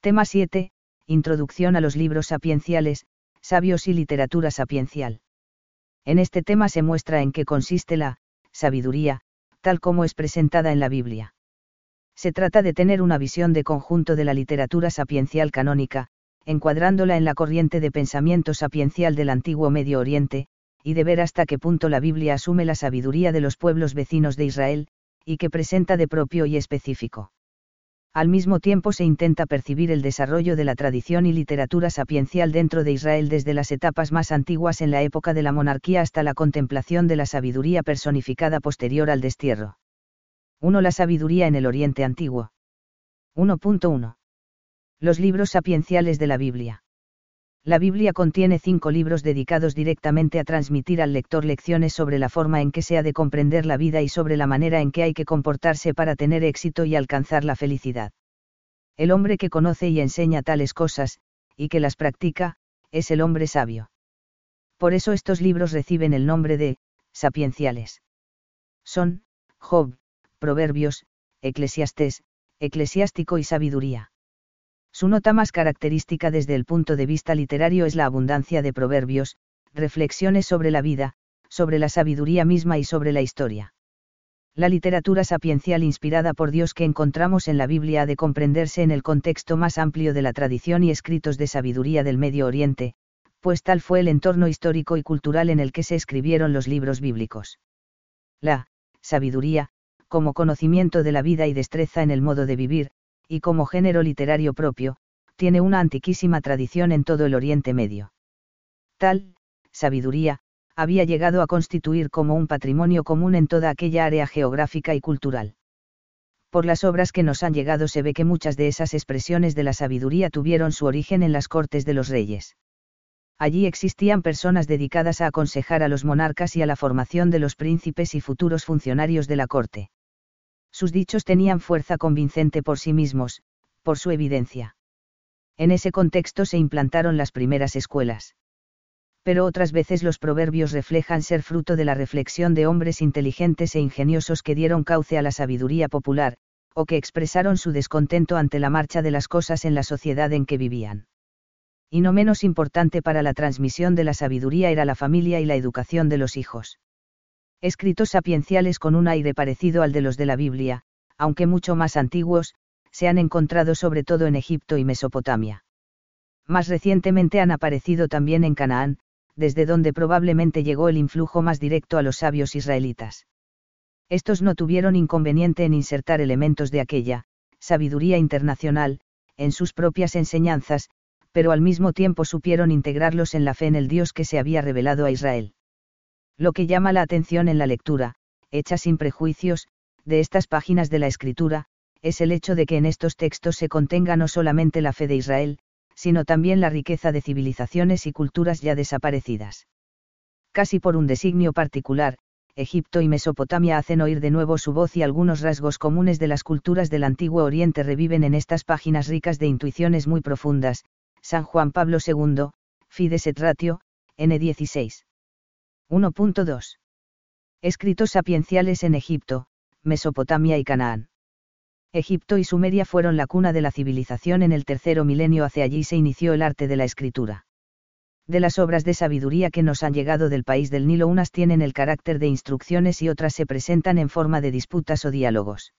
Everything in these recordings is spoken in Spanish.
Tema 7. Introducción a los libros sapienciales, sabios y literatura sapiencial. En este tema se muestra en qué consiste la sabiduría, tal como es presentada en la Biblia. Se trata de tener una visión de conjunto de la literatura sapiencial canónica, encuadrándola en la corriente de pensamiento sapiencial del antiguo Medio Oriente, y de ver hasta qué punto la Biblia asume la sabiduría de los pueblos vecinos de Israel, y que presenta de propio y específico. Al mismo tiempo se intenta percibir el desarrollo de la tradición y literatura sapiencial dentro de Israel desde las etapas más antiguas en la época de la monarquía hasta la contemplación de la sabiduría personificada posterior al destierro. 1. La sabiduría en el Oriente Antiguo. 1.1. Los libros sapienciales de la Biblia. La Biblia contiene cinco libros dedicados directamente a transmitir al lector lecciones sobre la forma en que se ha de comprender la vida y sobre la manera en que hay que comportarse para tener éxito y alcanzar la felicidad. El hombre que conoce y enseña tales cosas, y que las practica, es el hombre sabio. Por eso estos libros reciben el nombre de, sapienciales. Son, Job, Proverbios, Eclesiastés, Eclesiástico y Sabiduría. Su nota más característica desde el punto de vista literario es la abundancia de proverbios, reflexiones sobre la vida, sobre la sabiduría misma y sobre la historia. La literatura sapiencial inspirada por Dios que encontramos en la Biblia ha de comprenderse en el contexto más amplio de la tradición y escritos de sabiduría del Medio Oriente, pues tal fue el entorno histórico y cultural en el que se escribieron los libros bíblicos. La sabiduría, como conocimiento de la vida y destreza en el modo de vivir, y como género literario propio, tiene una antiquísima tradición en todo el Oriente Medio. Tal, sabiduría, había llegado a constituir como un patrimonio común en toda aquella área geográfica y cultural. Por las obras que nos han llegado se ve que muchas de esas expresiones de la sabiduría tuvieron su origen en las cortes de los reyes. Allí existían personas dedicadas a aconsejar a los monarcas y a la formación de los príncipes y futuros funcionarios de la corte sus dichos tenían fuerza convincente por sí mismos, por su evidencia. En ese contexto se implantaron las primeras escuelas. Pero otras veces los proverbios reflejan ser fruto de la reflexión de hombres inteligentes e ingeniosos que dieron cauce a la sabiduría popular, o que expresaron su descontento ante la marcha de las cosas en la sociedad en que vivían. Y no menos importante para la transmisión de la sabiduría era la familia y la educación de los hijos escritos sapienciales con un aire parecido al de los de la Biblia, aunque mucho más antiguos, se han encontrado sobre todo en Egipto y Mesopotamia. Más recientemente han aparecido también en Canaán, desde donde probablemente llegó el influjo más directo a los sabios israelitas. Estos no tuvieron inconveniente en insertar elementos de aquella, sabiduría internacional, en sus propias enseñanzas, pero al mismo tiempo supieron integrarlos en la fe en el Dios que se había revelado a Israel. Lo que llama la atención en la lectura, hecha sin prejuicios, de estas páginas de la escritura, es el hecho de que en estos textos se contenga no solamente la fe de Israel, sino también la riqueza de civilizaciones y culturas ya desaparecidas. Casi por un designio particular, Egipto y Mesopotamia hacen oír de nuevo su voz y algunos rasgos comunes de las culturas del antiguo Oriente reviven en estas páginas ricas de intuiciones muy profundas. San Juan Pablo II, Fides et Ratio, N16. 1.2. Escritos sapienciales en Egipto, Mesopotamia y Canaán. Egipto y Sumeria fueron la cuna de la civilización en el tercero milenio hacia allí se inició el arte de la escritura. De las obras de sabiduría que nos han llegado del país del Nilo unas tienen el carácter de instrucciones y otras se presentan en forma de disputas o diálogos.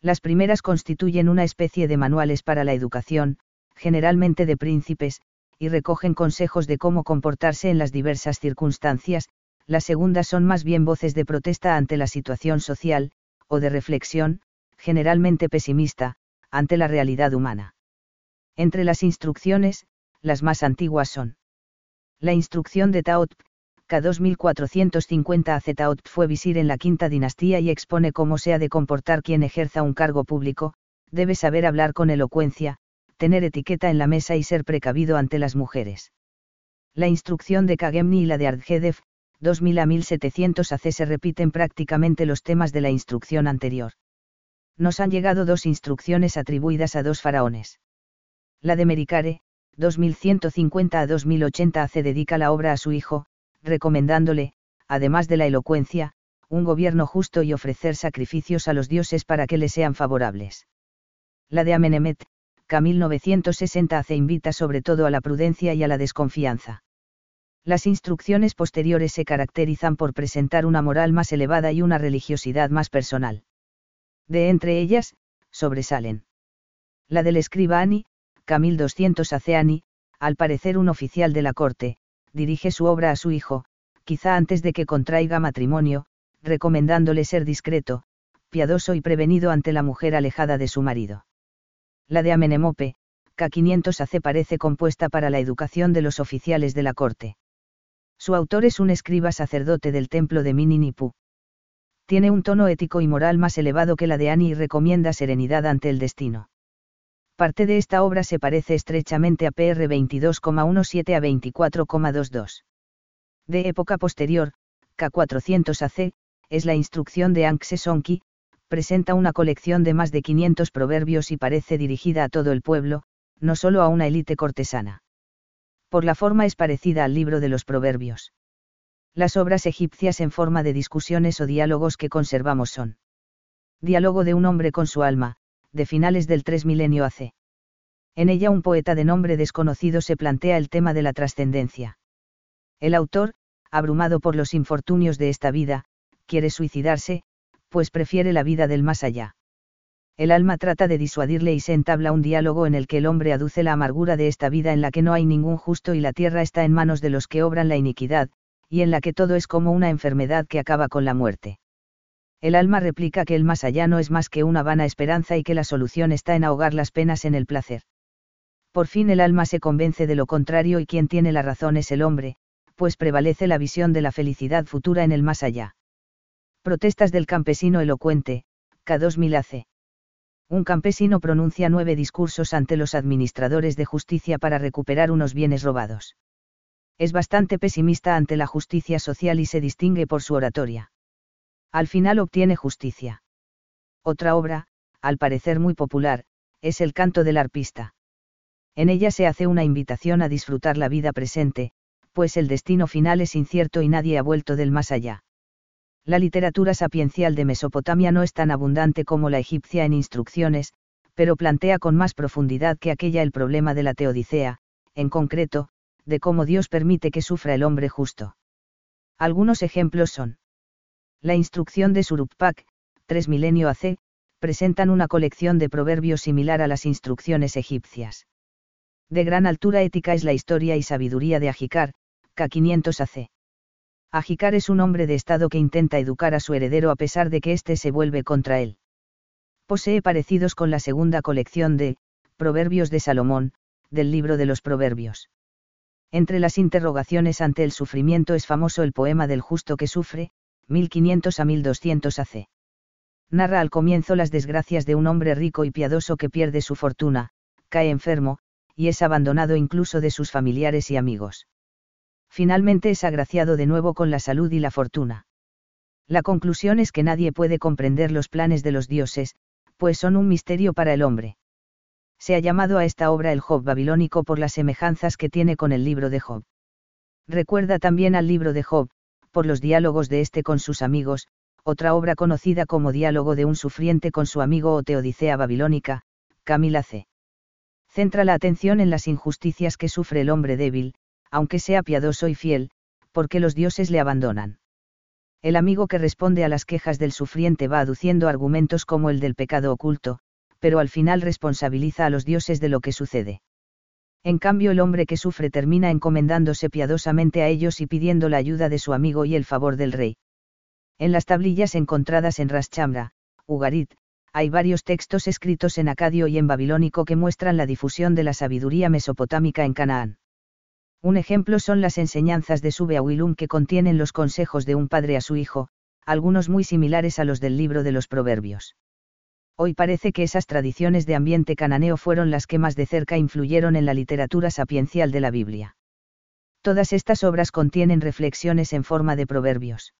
Las primeras constituyen una especie de manuales para la educación, generalmente de príncipes, y recogen consejos de cómo comportarse en las diversas circunstancias, las segundas son más bien voces de protesta ante la situación social, o de reflexión, generalmente pesimista, ante la realidad humana. Entre las instrucciones, las más antiguas son. La instrucción de Taot, K 2450 AC Taot fue visir en la quinta dinastía y expone cómo se ha de comportar quien ejerza un cargo público, debe saber hablar con elocuencia, tener etiqueta en la mesa y ser precavido ante las mujeres. La instrucción de Kagemni y la de Ardjedev, 2000 a 1700 AC se repiten prácticamente los temas de la instrucción anterior. Nos han llegado dos instrucciones atribuidas a dos faraones. La de Mericare, 2150 a 2080 AC dedica la obra a su hijo, recomendándole, además de la elocuencia, un gobierno justo y ofrecer sacrificios a los dioses para que le sean favorables. La de Amenemet, K 1960 hace invita sobre todo a la prudencia y a la desconfianza. Las instrucciones posteriores se caracterizan por presentar una moral más elevada y una religiosidad más personal. De entre ellas, sobresalen. La del escriba Ani, K 1200 hace Ani, al parecer un oficial de la corte, dirige su obra a su hijo, quizá antes de que contraiga matrimonio, recomendándole ser discreto, piadoso y prevenido ante la mujer alejada de su marido. La de Amenemope, K500 AC parece compuesta para la educación de los oficiales de la corte. Su autor es un escriba sacerdote del templo de Mininipu. Tiene un tono ético y moral más elevado que la de Ani y recomienda serenidad ante el destino. Parte de esta obra se parece estrechamente a PR 22,17 a 24,22. De época posterior, K400 AC, es la instrucción de Ankse Sonki, presenta una colección de más de 500 proverbios y parece dirigida a todo el pueblo, no solo a una élite cortesana. Por la forma es parecida al libro de los proverbios. Las obras egipcias en forma de discusiones o diálogos que conservamos son. Diálogo de un hombre con su alma, de finales del 3 milenio AC. En ella un poeta de nombre desconocido se plantea el tema de la trascendencia. El autor, abrumado por los infortunios de esta vida, quiere suicidarse, pues prefiere la vida del más allá. El alma trata de disuadirle y se entabla un diálogo en el que el hombre aduce la amargura de esta vida en la que no hay ningún justo y la tierra está en manos de los que obran la iniquidad, y en la que todo es como una enfermedad que acaba con la muerte. El alma replica que el más allá no es más que una vana esperanza y que la solución está en ahogar las penas en el placer. Por fin el alma se convence de lo contrario y quien tiene la razón es el hombre, pues prevalece la visión de la felicidad futura en el más allá. Protestas del campesino elocuente, K2000 AC. Un campesino pronuncia nueve discursos ante los administradores de justicia para recuperar unos bienes robados. Es bastante pesimista ante la justicia social y se distingue por su oratoria. Al final obtiene justicia. Otra obra, al parecer muy popular, es El canto del arpista. En ella se hace una invitación a disfrutar la vida presente, pues el destino final es incierto y nadie ha vuelto del más allá. La literatura sapiencial de Mesopotamia no es tan abundante como la egipcia en instrucciones, pero plantea con más profundidad que aquella el problema de la teodicea, en concreto, de cómo Dios permite que sufra el hombre justo. Algunos ejemplos son la instrucción de Suruppak, 3 milenio AC, presentan una colección de proverbios similar a las instrucciones egipcias. De gran altura ética es la historia y sabiduría de Ajikar, K500 AC. Ajikar es un hombre de Estado que intenta educar a su heredero a pesar de que éste se vuelve contra él. Posee parecidos con la segunda colección de, Proverbios de Salomón, del libro de los Proverbios. Entre las interrogaciones ante el sufrimiento es famoso el poema del justo que sufre, 1500 a 1200 AC. Narra al comienzo las desgracias de un hombre rico y piadoso que pierde su fortuna, cae enfermo, y es abandonado incluso de sus familiares y amigos. Finalmente es agraciado de nuevo con la salud y la fortuna. La conclusión es que nadie puede comprender los planes de los dioses, pues son un misterio para el hombre. Se ha llamado a esta obra el Job babilónico por las semejanzas que tiene con el libro de Job. Recuerda también al libro de Job, por los diálogos de este con sus amigos, otra obra conocida como Diálogo de un sufriente con su amigo o Teodicea babilónica, Camila C. Centra la atención en las injusticias que sufre el hombre débil, aunque sea piadoso y fiel, porque los dioses le abandonan. El amigo que responde a las quejas del sufriente va aduciendo argumentos como el del pecado oculto, pero al final responsabiliza a los dioses de lo que sucede. En cambio el hombre que sufre termina encomendándose piadosamente a ellos y pidiendo la ayuda de su amigo y el favor del rey. En las tablillas encontradas en Raschamra, Ugarit, hay varios textos escritos en acadio y en babilónico que muestran la difusión de la sabiduría mesopotámica en Canaán. Un ejemplo son las enseñanzas de Subeawilum que contienen los consejos de un padre a su hijo, algunos muy similares a los del libro de los Proverbios. Hoy parece que esas tradiciones de ambiente cananeo fueron las que más de cerca influyeron en la literatura sapiencial de la Biblia. Todas estas obras contienen reflexiones en forma de proverbios.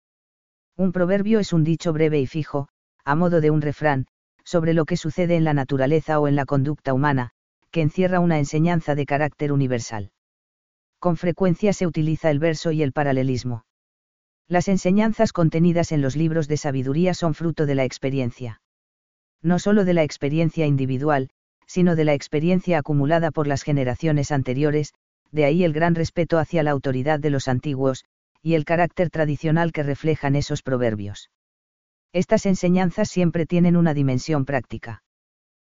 Un proverbio es un dicho breve y fijo, a modo de un refrán, sobre lo que sucede en la naturaleza o en la conducta humana, que encierra una enseñanza de carácter universal. Con frecuencia se utiliza el verso y el paralelismo. Las enseñanzas contenidas en los libros de sabiduría son fruto de la experiencia no solo de la experiencia individual, sino de la experiencia acumulada por las generaciones anteriores, de ahí el gran respeto hacia la autoridad de los antiguos, y el carácter tradicional que reflejan esos proverbios. Estas enseñanzas siempre tienen una dimensión práctica.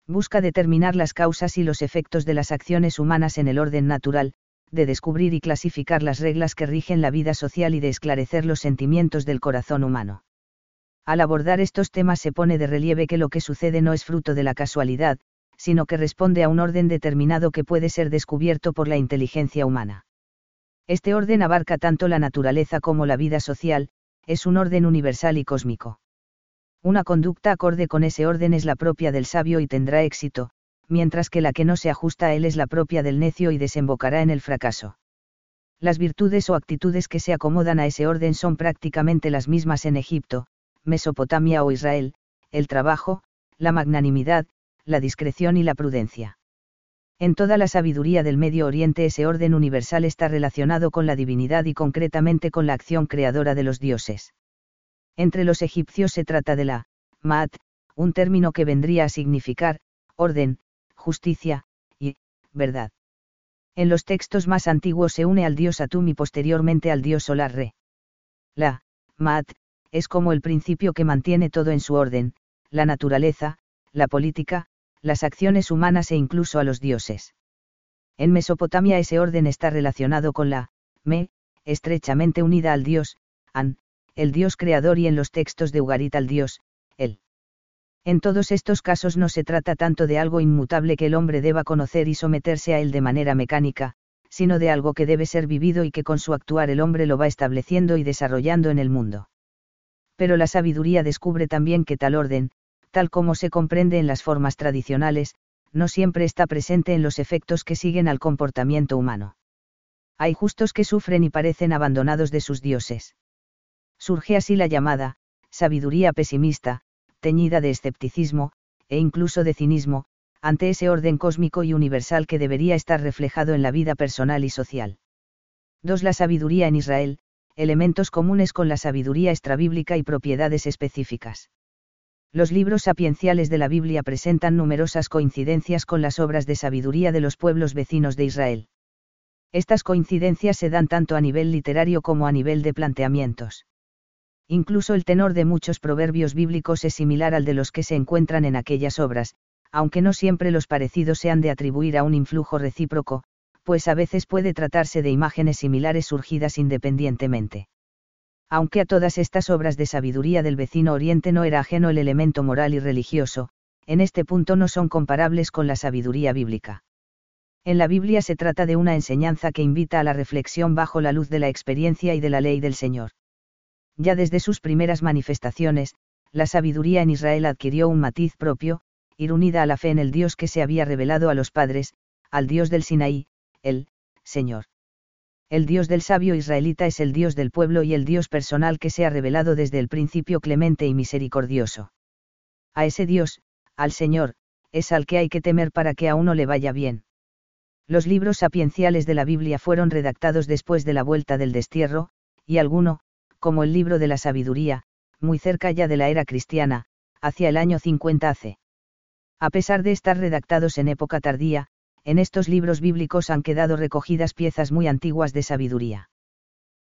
Busca determinar las causas y los efectos de las acciones humanas en el orden natural, de descubrir y clasificar las reglas que rigen la vida social y de esclarecer los sentimientos del corazón humano. Al abordar estos temas se pone de relieve que lo que sucede no es fruto de la casualidad, sino que responde a un orden determinado que puede ser descubierto por la inteligencia humana. Este orden abarca tanto la naturaleza como la vida social, es un orden universal y cósmico. Una conducta acorde con ese orden es la propia del sabio y tendrá éxito, mientras que la que no se ajusta a él es la propia del necio y desembocará en el fracaso. Las virtudes o actitudes que se acomodan a ese orden son prácticamente las mismas en Egipto, Mesopotamia o Israel, el trabajo, la magnanimidad, la discreción y la prudencia. En toda la sabiduría del Medio Oriente ese orden universal está relacionado con la divinidad y concretamente con la acción creadora de los dioses. Entre los egipcios se trata de la, Maat, un término que vendría a significar, orden, justicia, y, verdad. En los textos más antiguos se une al dios Atum y posteriormente al dios solar Re. La, Maat, es como el principio que mantiene todo en su orden, la naturaleza, la política, las acciones humanas e incluso a los dioses. En Mesopotamia ese orden está relacionado con la, Me, estrechamente unida al dios, An, el dios creador y en los textos de Ugarit al dios, El. En todos estos casos no se trata tanto de algo inmutable que el hombre deba conocer y someterse a él de manera mecánica, sino de algo que debe ser vivido y que con su actuar el hombre lo va estableciendo y desarrollando en el mundo. Pero la sabiduría descubre también que tal orden, tal como se comprende en las formas tradicionales, no siempre está presente en los efectos que siguen al comportamiento humano. Hay justos que sufren y parecen abandonados de sus dioses. Surge así la llamada, sabiduría pesimista, teñida de escepticismo, e incluso de cinismo, ante ese orden cósmico y universal que debería estar reflejado en la vida personal y social. 2. La sabiduría en Israel, elementos comunes con la sabiduría extrabíblica y propiedades específicas. Los libros sapienciales de la Biblia presentan numerosas coincidencias con las obras de sabiduría de los pueblos vecinos de Israel. Estas coincidencias se dan tanto a nivel literario como a nivel de planteamientos. Incluso el tenor de muchos proverbios bíblicos es similar al de los que se encuentran en aquellas obras, aunque no siempre los parecidos se han de atribuir a un influjo recíproco, pues a veces puede tratarse de imágenes similares surgidas independientemente. Aunque a todas estas obras de sabiduría del vecino Oriente no era ajeno el elemento moral y religioso, en este punto no son comparables con la sabiduría bíblica. En la Biblia se trata de una enseñanza que invita a la reflexión bajo la luz de la experiencia y de la ley del Señor. Ya desde sus primeras manifestaciones, la sabiduría en Israel adquirió un matiz propio, ir unida a la fe en el Dios que se había revelado a los padres, al Dios del Sinaí, el Señor. El Dios del sabio israelita es el Dios del pueblo y el Dios personal que se ha revelado desde el principio clemente y misericordioso. A ese Dios, al Señor, es al que hay que temer para que a uno le vaya bien. Los libros sapienciales de la Biblia fueron redactados después de la vuelta del destierro, y alguno, como el libro de la sabiduría, muy cerca ya de la era cristiana, hacia el año 50 AC. A pesar de estar redactados en época tardía, en estos libros bíblicos han quedado recogidas piezas muy antiguas de sabiduría.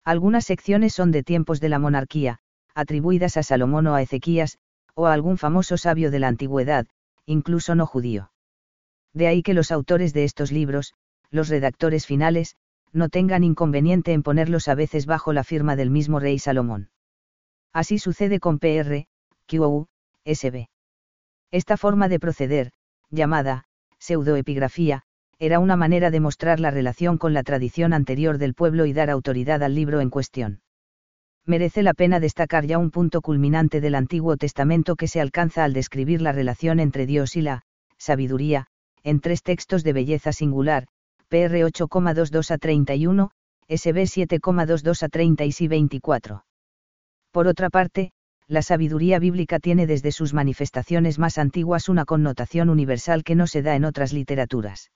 Algunas secciones son de tiempos de la monarquía, atribuidas a Salomón o a Ezequías, o a algún famoso sabio de la antigüedad, incluso no judío. De ahí que los autores de estos libros, los redactores finales, no tengan inconveniente en ponerlos a veces bajo la firma del mismo rey Salomón. Así sucede con PR, QU, SB. Esta forma de proceder, llamada, pseudoepigrafía, era una manera de mostrar la relación con la tradición anterior del pueblo y dar autoridad al libro en cuestión. Merece la pena destacar ya un punto culminante del Antiguo Testamento que se alcanza al describir la relación entre Dios y la sabiduría, en tres textos de belleza singular, PR 8,22 a 31, SB 7,22 a 30 y 24. Por otra parte, la sabiduría bíblica tiene desde sus manifestaciones más antiguas una connotación universal que no se da en otras literaturas.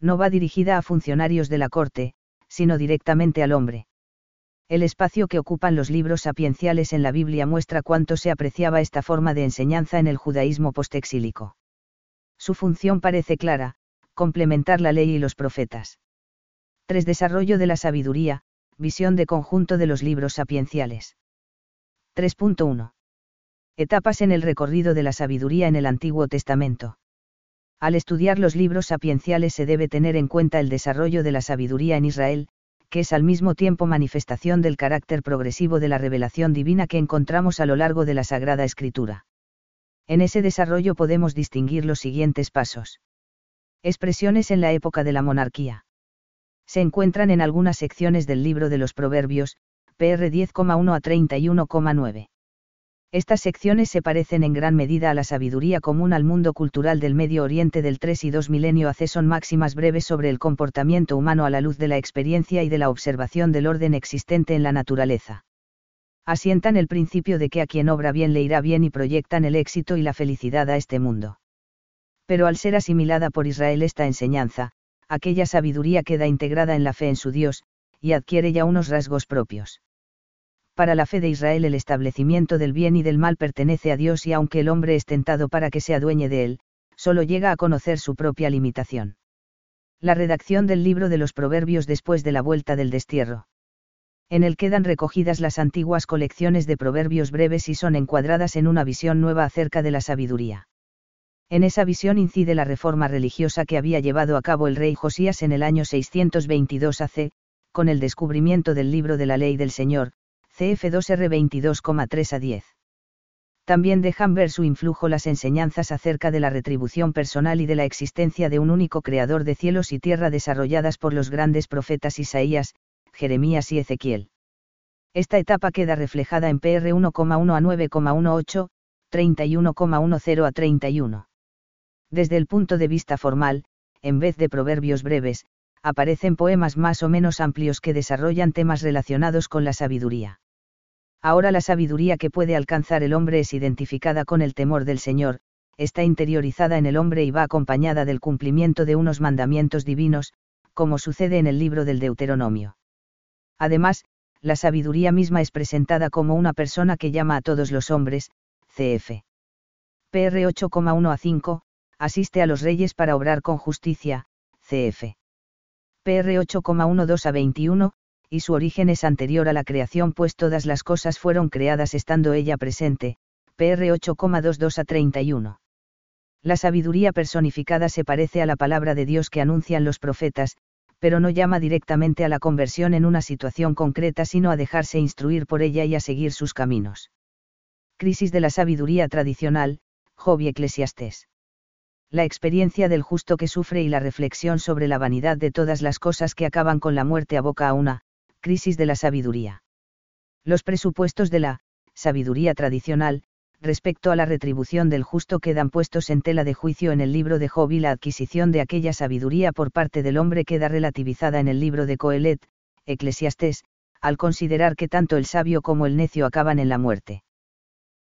No va dirigida a funcionarios de la corte, sino directamente al hombre. El espacio que ocupan los libros sapienciales en la Biblia muestra cuánto se apreciaba esta forma de enseñanza en el judaísmo postexílico. Su función parece clara, complementar la ley y los profetas. 3. Desarrollo de la sabiduría, visión de conjunto de los libros sapienciales. 3.1. Etapas en el recorrido de la sabiduría en el Antiguo Testamento. Al estudiar los libros sapienciales se debe tener en cuenta el desarrollo de la sabiduría en Israel, que es al mismo tiempo manifestación del carácter progresivo de la revelación divina que encontramos a lo largo de la Sagrada Escritura. En ese desarrollo podemos distinguir los siguientes pasos. Expresiones en la época de la monarquía. Se encuentran en algunas secciones del libro de los Proverbios, PR 10,1 a 31,9. Estas secciones se parecen en gran medida a la sabiduría común al mundo cultural del Medio Oriente del 3 y 2 milenio hace son máximas breves sobre el comportamiento humano a la luz de la experiencia y de la observación del orden existente en la naturaleza. Asientan el principio de que a quien obra bien le irá bien y proyectan el éxito y la felicidad a este mundo. Pero al ser asimilada por Israel esta enseñanza, aquella sabiduría queda integrada en la fe en su Dios, y adquiere ya unos rasgos propios para la fe de Israel el establecimiento del bien y del mal pertenece a Dios y aunque el hombre es tentado para que se adueñe de él, solo llega a conocer su propia limitación. La redacción del libro de los Proverbios después de la vuelta del destierro. En él quedan recogidas las antiguas colecciones de proverbios breves y son encuadradas en una visión nueva acerca de la sabiduría. En esa visión incide la reforma religiosa que había llevado a cabo el rey Josías en el año 622 AC, con el descubrimiento del libro de la ley del Señor, CF2R 22,3 a 10. También dejan ver su influjo las enseñanzas acerca de la retribución personal y de la existencia de un único creador de cielos y tierra desarrolladas por los grandes profetas Isaías, Jeremías y Ezequiel. Esta etapa queda reflejada en PR 1,1 a 9,18, 31,10 a 31. Desde el punto de vista formal, en vez de proverbios breves, aparecen poemas más o menos amplios que desarrollan temas relacionados con la sabiduría. Ahora la sabiduría que puede alcanzar el hombre es identificada con el temor del Señor, está interiorizada en el hombre y va acompañada del cumplimiento de unos mandamientos divinos, como sucede en el libro del Deuteronomio. Además, la sabiduría misma es presentada como una persona que llama a todos los hombres, cf. PR 8,1 a 5, asiste a los reyes para obrar con justicia, cf. PR 8,12 a 21, y su origen es anterior a la creación pues todas las cosas fueron creadas estando ella presente, PR 8,22 a 31. La sabiduría personificada se parece a la palabra de Dios que anuncian los profetas, pero no llama directamente a la conversión en una situación concreta sino a dejarse instruir por ella y a seguir sus caminos. Crisis de la sabiduría tradicional, Job y Eclesiastés. La experiencia del justo que sufre y la reflexión sobre la vanidad de todas las cosas que acaban con la muerte aboca a una, crisis de la sabiduría. Los presupuestos de la sabiduría tradicional, respecto a la retribución del justo quedan puestos en tela de juicio en el libro de Job y la adquisición de aquella sabiduría por parte del hombre queda relativizada en el libro de Coelet, Eclesiastés, al considerar que tanto el sabio como el necio acaban en la muerte.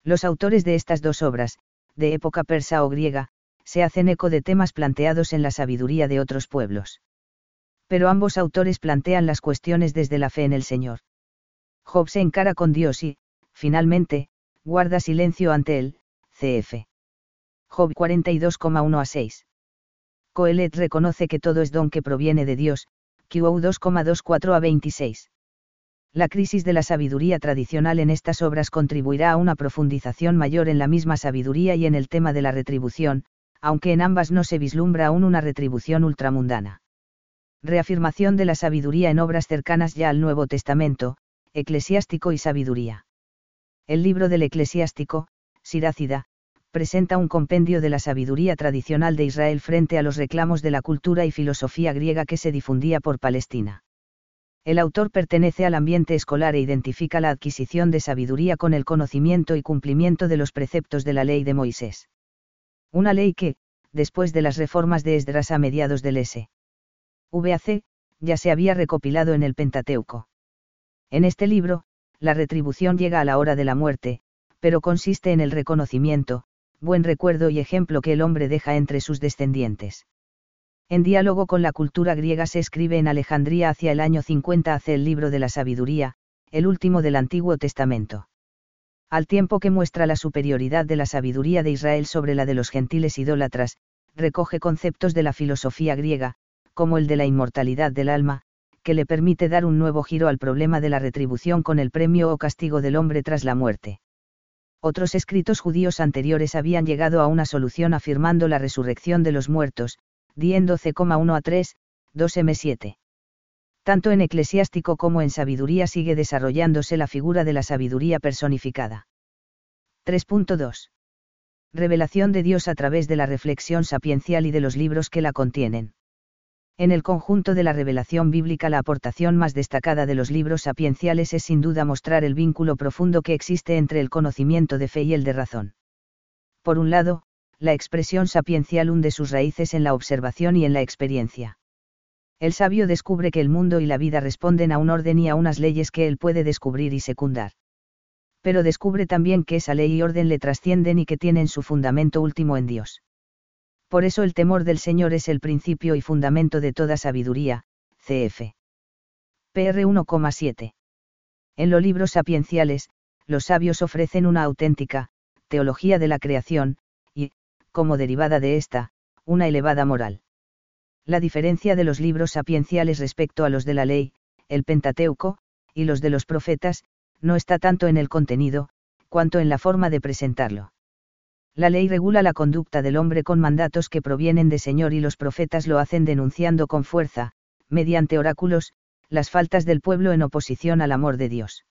Los autores de estas dos obras, de época persa o griega, se hacen eco de temas planteados en la sabiduría de otros pueblos pero ambos autores plantean las cuestiones desde la fe en el Señor. Job se encara con Dios y, finalmente, guarda silencio ante él, cf. Job 42,1 a 6. Coelet reconoce que todo es don que proviene de Dios, QO 2,24 a 26. La crisis de la sabiduría tradicional en estas obras contribuirá a una profundización mayor en la misma sabiduría y en el tema de la retribución, aunque en ambas no se vislumbra aún una retribución ultramundana reafirmación de la sabiduría en obras cercanas ya al Nuevo Testamento, Eclesiástico y Sabiduría. El libro del Eclesiástico, Sirácida, presenta un compendio de la sabiduría tradicional de Israel frente a los reclamos de la cultura y filosofía griega que se difundía por Palestina. El autor pertenece al ambiente escolar e identifica la adquisición de sabiduría con el conocimiento y cumplimiento de los preceptos de la ley de Moisés. Una ley que, después de las reformas de Esdras a mediados del S. VAC, ya se había recopilado en el Pentateuco. En este libro, la retribución llega a la hora de la muerte, pero consiste en el reconocimiento, buen recuerdo y ejemplo que el hombre deja entre sus descendientes. En diálogo con la cultura griega se escribe en Alejandría hacia el año 50 hace el libro de la sabiduría, el último del Antiguo Testamento. Al tiempo que muestra la superioridad de la sabiduría de Israel sobre la de los gentiles idólatras, recoge conceptos de la filosofía griega, como el de la inmortalidad del alma, que le permite dar un nuevo giro al problema de la retribución con el premio o castigo del hombre tras la muerte. Otros escritos judíos anteriores habían llegado a una solución afirmando la resurrección de los muertos, Dien 12,1 a 3, 2 M7. Tanto en eclesiástico como en sabiduría sigue desarrollándose la figura de la sabiduría personificada. 3.2. Revelación de Dios a través de la reflexión sapiencial y de los libros que la contienen. En el conjunto de la revelación bíblica la aportación más destacada de los libros sapienciales es sin duda mostrar el vínculo profundo que existe entre el conocimiento de fe y el de razón. Por un lado, la expresión sapiencial hunde sus raíces en la observación y en la experiencia. El sabio descubre que el mundo y la vida responden a un orden y a unas leyes que él puede descubrir y secundar. Pero descubre también que esa ley y orden le trascienden y que tienen su fundamento último en Dios por eso el temor del Señor es el principio y fundamento de toda sabiduría, cf. PR 1,7. En los libros sapienciales, los sabios ofrecen una auténtica, teología de la creación, y, como derivada de esta, una elevada moral. La diferencia de los libros sapienciales respecto a los de la ley, el Pentateuco, y los de los profetas, no está tanto en el contenido, cuanto en la forma de presentarlo. La ley regula la conducta del hombre con mandatos que provienen de Señor y los profetas lo hacen denunciando con fuerza, mediante oráculos, las faltas del pueblo en oposición al amor de Dios.